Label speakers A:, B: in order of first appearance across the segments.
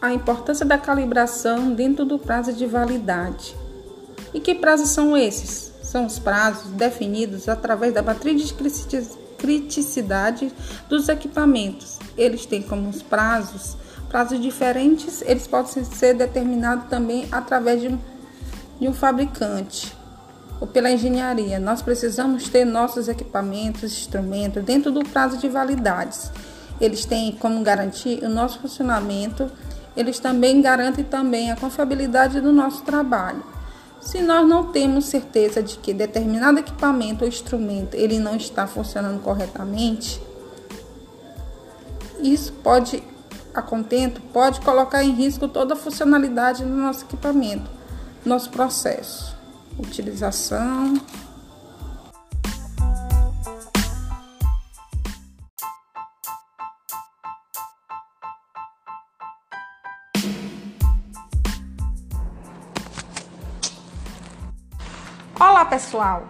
A: a importância da calibração dentro do prazo de validade. E que prazos são esses? São os prazos definidos através da matriz de criticidade dos equipamentos. Eles têm como os prazos, prazos diferentes, eles podem ser determinados também através de um, de um fabricante ou pela engenharia. Nós precisamos ter nossos equipamentos, instrumentos dentro do prazo de validades. Eles têm como garantir o nosso funcionamento, eles também garantem também a confiabilidade do nosso trabalho. Se nós não temos certeza de que determinado equipamento ou instrumento ele não está funcionando corretamente, isso pode, a contento, pode colocar em risco toda a funcionalidade do nosso equipamento, nosso processo, utilização,
B: pessoal!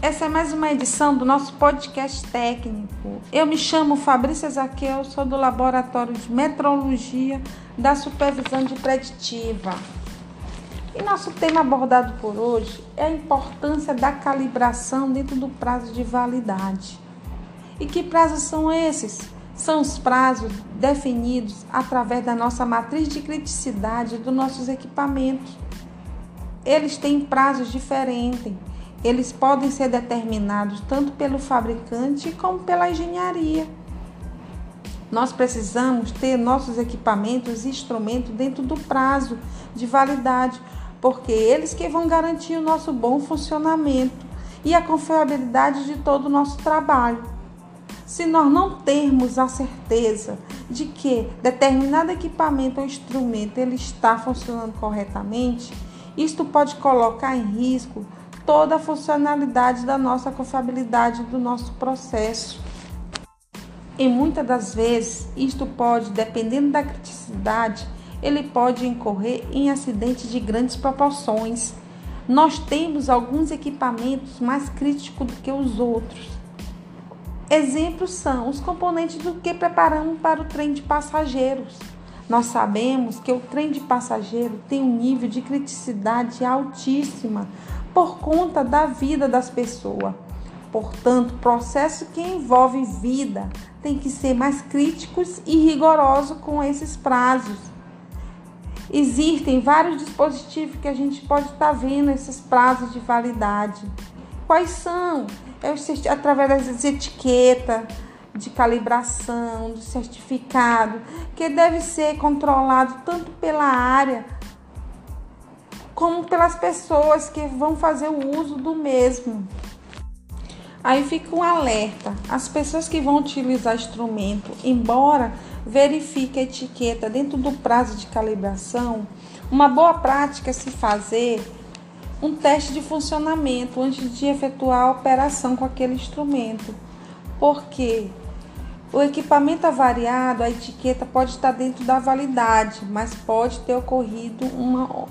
B: Essa é mais uma edição do nosso podcast técnico. Eu me chamo Fabrícia Zaqueu, sou do Laboratório de Metrologia da Supervisão de Preditiva. E nosso tema abordado por hoje é a importância da calibração dentro do prazo de validade. E que prazos são esses? São os prazos definidos através da nossa matriz de criticidade dos nossos equipamentos eles têm prazos diferentes. Eles podem ser determinados tanto pelo fabricante como pela engenharia. Nós precisamos ter nossos equipamentos e instrumentos dentro do prazo de validade, porque eles que vão garantir o nosso bom funcionamento e a confiabilidade de todo o nosso trabalho. Se nós não termos a certeza de que determinado equipamento ou instrumento ele está funcionando corretamente, isto pode colocar em risco toda a funcionalidade da nossa confiabilidade do nosso processo. E muitas das vezes, isto pode, dependendo da criticidade, ele pode incorrer em acidentes de grandes proporções. Nós temos alguns equipamentos mais críticos do que os outros. Exemplos são os componentes do que preparamos para o trem de passageiros nós sabemos que o trem de passageiro tem um nível de criticidade altíssima por conta da vida das pessoas. Portanto, processo que envolve vida tem que ser mais críticos e rigorosos com esses prazos. Existem vários dispositivos que a gente pode estar vendo esses prazos de validade. Quais são? É através das etiquetas, de calibração, do certificado, que deve ser controlado tanto pela área como pelas pessoas que vão fazer o uso do mesmo. Aí fica um alerta: as pessoas que vão utilizar instrumento, embora verifique a etiqueta dentro do prazo de calibração, uma boa prática é se fazer um teste de funcionamento antes de efetuar a operação com aquele instrumento. Porque o equipamento avariado, a etiqueta pode estar dentro da validade, mas pode ter ocorrido uma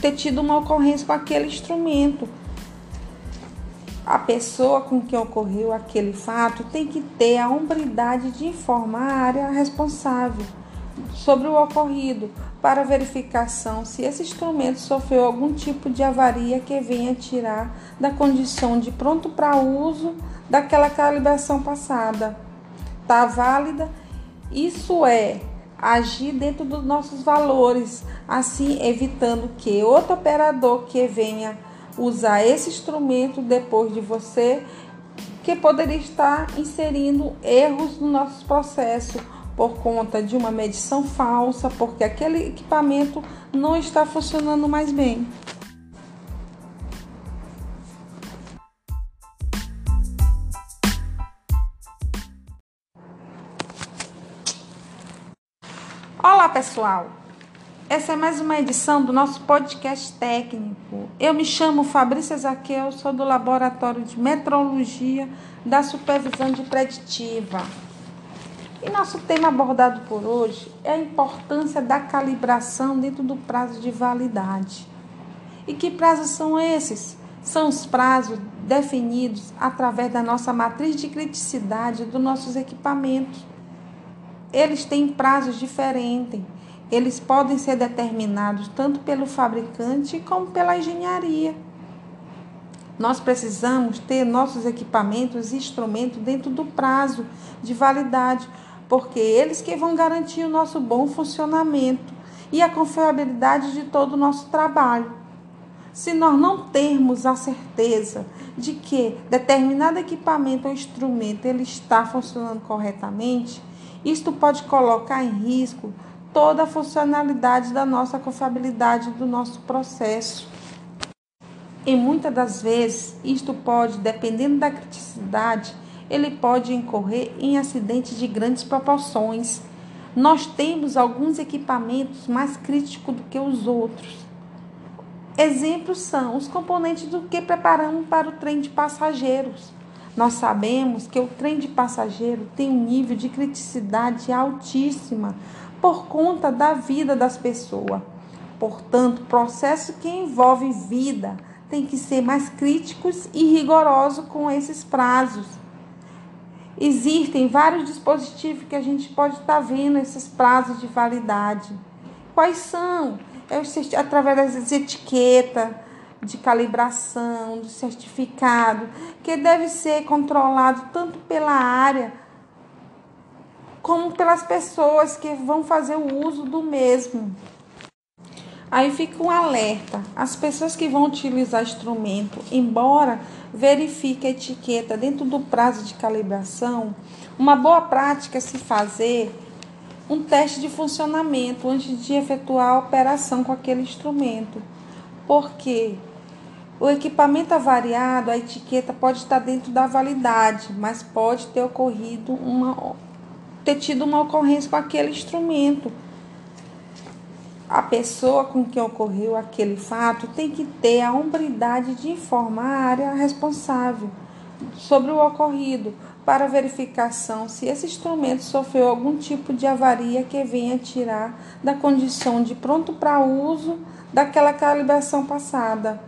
B: ter tido uma ocorrência com aquele instrumento. A pessoa com quem ocorreu aquele fato tem que ter a hombridade de informar a área responsável sobre o ocorrido para verificação se esse instrumento sofreu algum tipo de avaria que venha tirar da condição de pronto para uso daquela calibração passada está válida. Isso é agir dentro dos nossos valores, assim evitando que outro operador que venha usar esse instrumento depois de você, que poderia estar inserindo erros no nosso processo por conta de uma medição falsa, porque aquele equipamento não está funcionando mais bem. Olá, pessoal! Essa é mais uma edição do nosso podcast técnico. Eu me chamo Fabrícia Zaqueu, sou do Laboratório de Metrologia da Supervisão de Preditiva. E nosso tema abordado por hoje é a importância da calibração dentro do prazo de validade. E que prazos são esses? São os prazos definidos através da nossa matriz de criticidade dos nossos equipamentos eles têm prazos diferentes. eles podem ser determinados tanto pelo fabricante como pela engenharia. Nós precisamos ter nossos equipamentos e instrumentos dentro do prazo de validade, porque eles que vão garantir o nosso bom funcionamento e a confiabilidade de todo o nosso trabalho. Se nós não termos a certeza de que determinado equipamento ou instrumento ele está funcionando corretamente, isto pode colocar em risco toda a funcionalidade da nossa confiabilidade do nosso processo. E muitas das vezes, isto pode, dependendo da criticidade, ele pode incorrer em acidentes de grandes proporções. Nós temos alguns equipamentos mais críticos do que os outros. Exemplos são os componentes do que preparamos para o trem de passageiros. Nós sabemos que o trem de passageiro tem um nível de criticidade altíssima por conta da vida das pessoas. Portanto, processo que envolve vida tem que ser mais críticos e rigorosos com esses prazos. Existem vários dispositivos que a gente pode estar vendo esses prazos de validade. Quais são? É através das etiquetas de calibração, do certificado, que deve ser controlado tanto pela área como pelas pessoas que vão fazer o uso do mesmo. Aí fica um alerta: as pessoas que vão utilizar instrumento, embora verifique a etiqueta dentro do prazo de calibração, uma boa prática é se fazer um teste de funcionamento antes de efetuar a operação com aquele instrumento. Porque o equipamento avariado, a etiqueta pode estar dentro da validade, mas pode ter ocorrido uma ter tido uma ocorrência com aquele instrumento. A pessoa com quem ocorreu aquele fato tem que ter a hombridade de informar a área responsável sobre o ocorrido para verificação se esse instrumento sofreu algum tipo de avaria que venha tirar da condição de pronto para uso daquela calibração passada.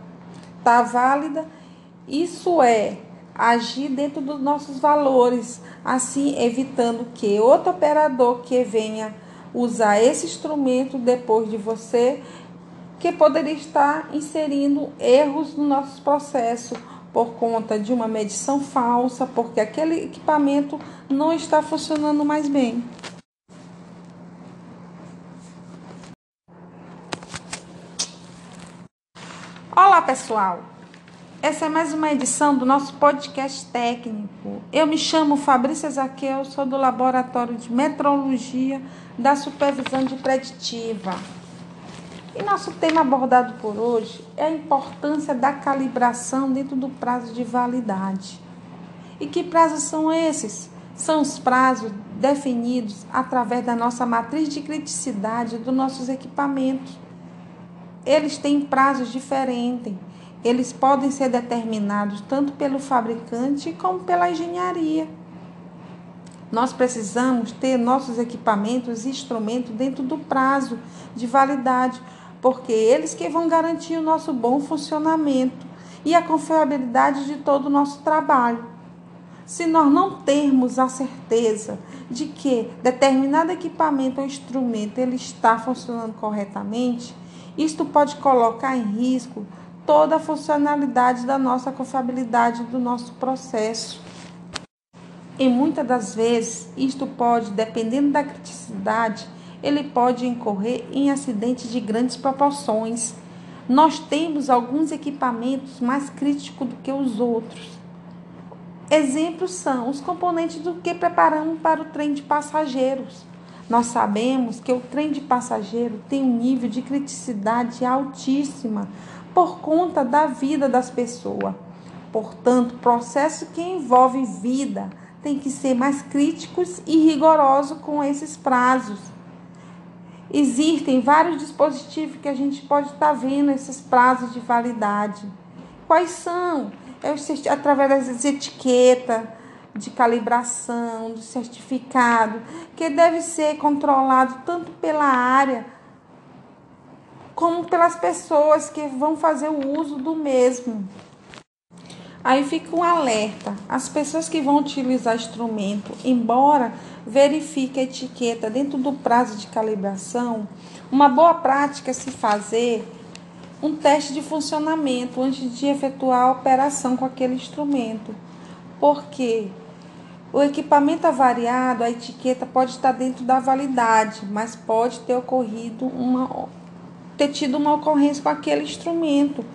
B: Está válida? Isso é agir dentro dos nossos valores, assim evitando que outro operador que venha usar esse instrumento depois de você, que poderia estar inserindo erros no nosso processo por conta de uma medição falsa, porque aquele equipamento não está funcionando mais bem. Olá, pessoal! Essa é mais uma edição do nosso podcast técnico. Eu me chamo Fabrícia Zaqueu, sou do Laboratório de Metrologia da Supervisão de Preditiva. E nosso tema abordado por hoje é a importância da calibração dentro do prazo de validade. E que prazos são esses? São os prazos definidos através da nossa matriz de criticidade dos nossos equipamentos. Eles têm prazos diferentes. Eles podem ser determinados tanto pelo fabricante como pela engenharia. Nós precisamos ter nossos equipamentos e instrumentos dentro do prazo de validade porque eles que vão garantir o nosso bom funcionamento e a confiabilidade de todo o nosso trabalho. Se nós não termos a certeza de que determinado equipamento ou instrumento ele está funcionando corretamente, isto pode colocar em risco toda a funcionalidade da nossa confiabilidade do nosso processo. E muitas das vezes, isto pode, dependendo da criticidade, ele pode incorrer em acidentes de grandes proporções. Nós temos alguns equipamentos mais críticos do que os outros. Exemplos são os componentes do que preparamos para o trem de passageiros. Nós sabemos que o trem de passageiro tem um nível de criticidade altíssima por conta da vida das pessoas. Portanto, processo que envolve vida tem que ser mais críticos e rigorosos com esses prazos. Existem vários dispositivos que a gente pode estar vendo esses prazos de validade. Quais são? É através das etiquetas de calibração, do certificado, que deve ser controlado tanto pela área como pelas pessoas que vão fazer o uso do mesmo. Aí fica um alerta. As pessoas que vão utilizar instrumento, embora verifique a etiqueta dentro do prazo de calibração, uma boa prática é se fazer um teste de funcionamento antes de efetuar a operação com aquele instrumento. Porque o equipamento avariado, a etiqueta pode estar dentro da validade, mas pode ter ocorrido uma ter tido uma ocorrência com aquele instrumento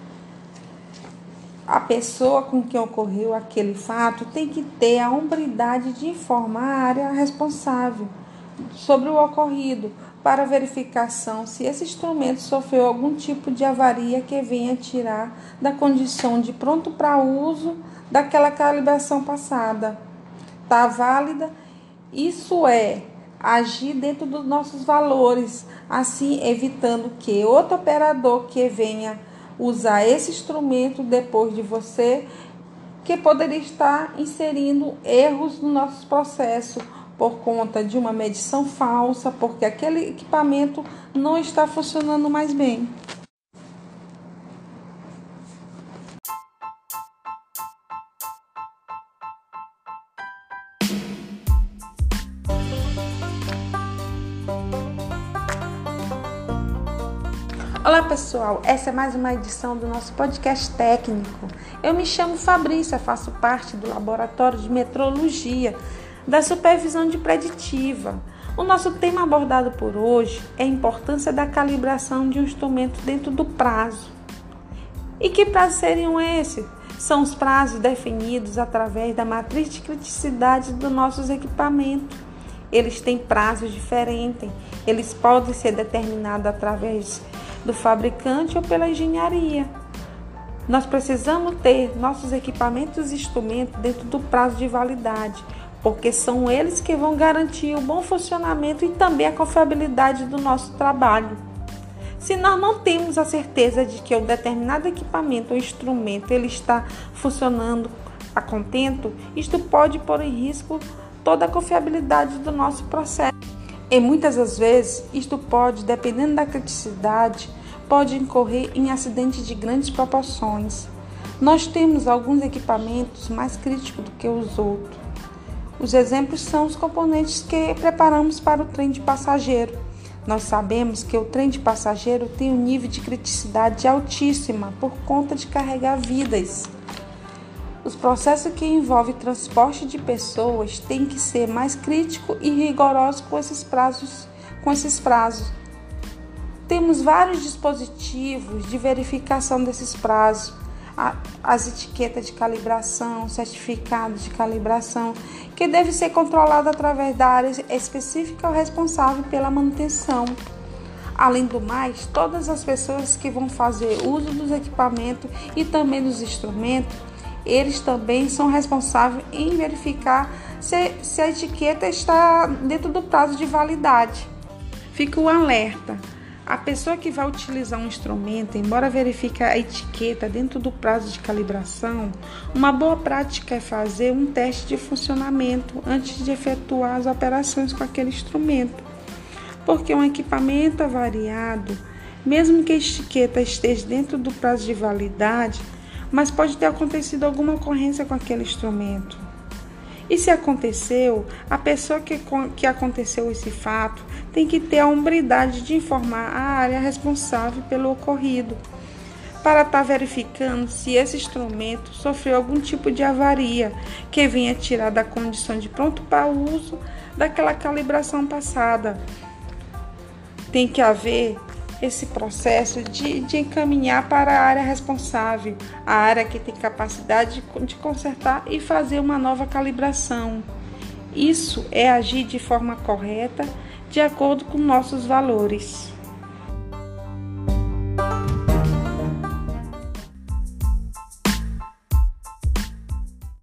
B: a pessoa com quem ocorreu aquele fato tem que ter a hombridade de informar a área responsável sobre o ocorrido para verificação se esse instrumento sofreu algum tipo de avaria que venha tirar da condição de pronto para uso daquela calibração passada. Está válida? Isso é agir dentro dos nossos valores, assim evitando que outro operador que venha usar esse instrumento depois de você, que poderia estar inserindo erros no nosso processo por conta de uma medição falsa, porque aquele equipamento não está funcionando mais bem. Olá pessoal, essa é mais uma edição do nosso podcast técnico. Eu me chamo Fabrícia, faço parte do Laboratório de Metrologia da Supervisão de Preditiva. O nosso tema abordado por hoje é a importância da calibração de um instrumento dentro do prazo. E que prazos seriam esses? São os prazos definidos através da matriz de criticidade dos nossos equipamentos. Eles têm prazos diferentes, eles podem ser determinados através do fabricante ou pela engenharia. Nós precisamos ter nossos equipamentos e instrumentos dentro do prazo de validade, porque são eles que vão garantir o bom funcionamento e também a confiabilidade do nosso trabalho. Se nós não temos a certeza de que um determinado equipamento ou instrumento ele está funcionando a contento, isto pode pôr em risco toda a confiabilidade do nosso processo. E muitas das vezes, isto pode, dependendo da criticidade, pode incorrer em acidentes de grandes proporções. Nós temos alguns equipamentos mais críticos do que os outros. Os exemplos são os componentes que preparamos para o trem de passageiro. Nós sabemos que o trem de passageiro tem um nível de criticidade altíssima por conta de carregar vidas. Os processos que envolvem transporte de pessoas têm que ser mais críticos e rigorosos com esses prazos, com esses prazos. Temos vários dispositivos de verificação desses prazos, as etiquetas de calibração, certificados de calibração, que deve ser controlado através da área específica responsável pela manutenção. Além do mais, todas as pessoas que vão fazer uso dos equipamentos e também dos instrumentos eles também são responsáveis em verificar se, se a etiqueta está dentro do prazo de validade. Fica o alerta. A pessoa que vai utilizar um instrumento, embora verifique a etiqueta dentro do prazo de calibração, uma boa prática é fazer um teste de funcionamento antes de efetuar as operações com aquele instrumento. Porque um equipamento avariado, mesmo que a etiqueta esteja dentro do prazo de validade, mas pode ter acontecido alguma ocorrência com aquele instrumento. E se aconteceu, a pessoa que, que aconteceu esse fato tem que ter a hombridade de informar a área responsável pelo ocorrido, para estar tá verificando se esse instrumento sofreu algum tipo de avaria que venha tirar da condição de pronto para uso daquela calibração passada. Tem que haver esse processo de, de encaminhar para a área responsável, a área que tem capacidade de, de consertar e fazer uma nova calibração. Isso é agir de forma correta, de acordo com nossos valores.